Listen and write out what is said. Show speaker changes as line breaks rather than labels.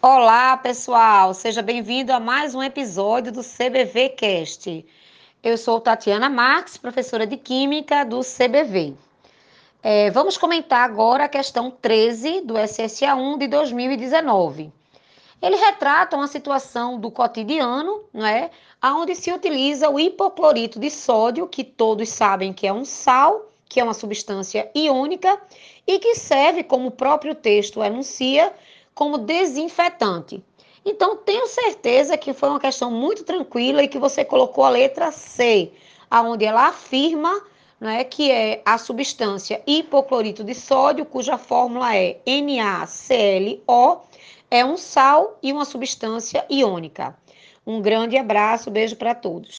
Olá, pessoal! Seja bem-vindo a mais um episódio do CBV Cast. Eu sou Tatiana Marques, professora de Química do CBV. É, vamos comentar agora a questão 13 do SSA1 de 2019. Ele retrata uma situação do cotidiano, não é? Onde se utiliza o hipoclorito de sódio, que todos sabem que é um sal, que é uma substância iônica e que serve, como o próprio texto anuncia, como desinfetante. Então, tenho certeza que foi uma questão muito tranquila e que você colocou a letra C, aonde ela afirma né, que é a substância hipoclorito de sódio, cuja fórmula é NaClO, é um sal e uma substância iônica. Um grande abraço, beijo para todos.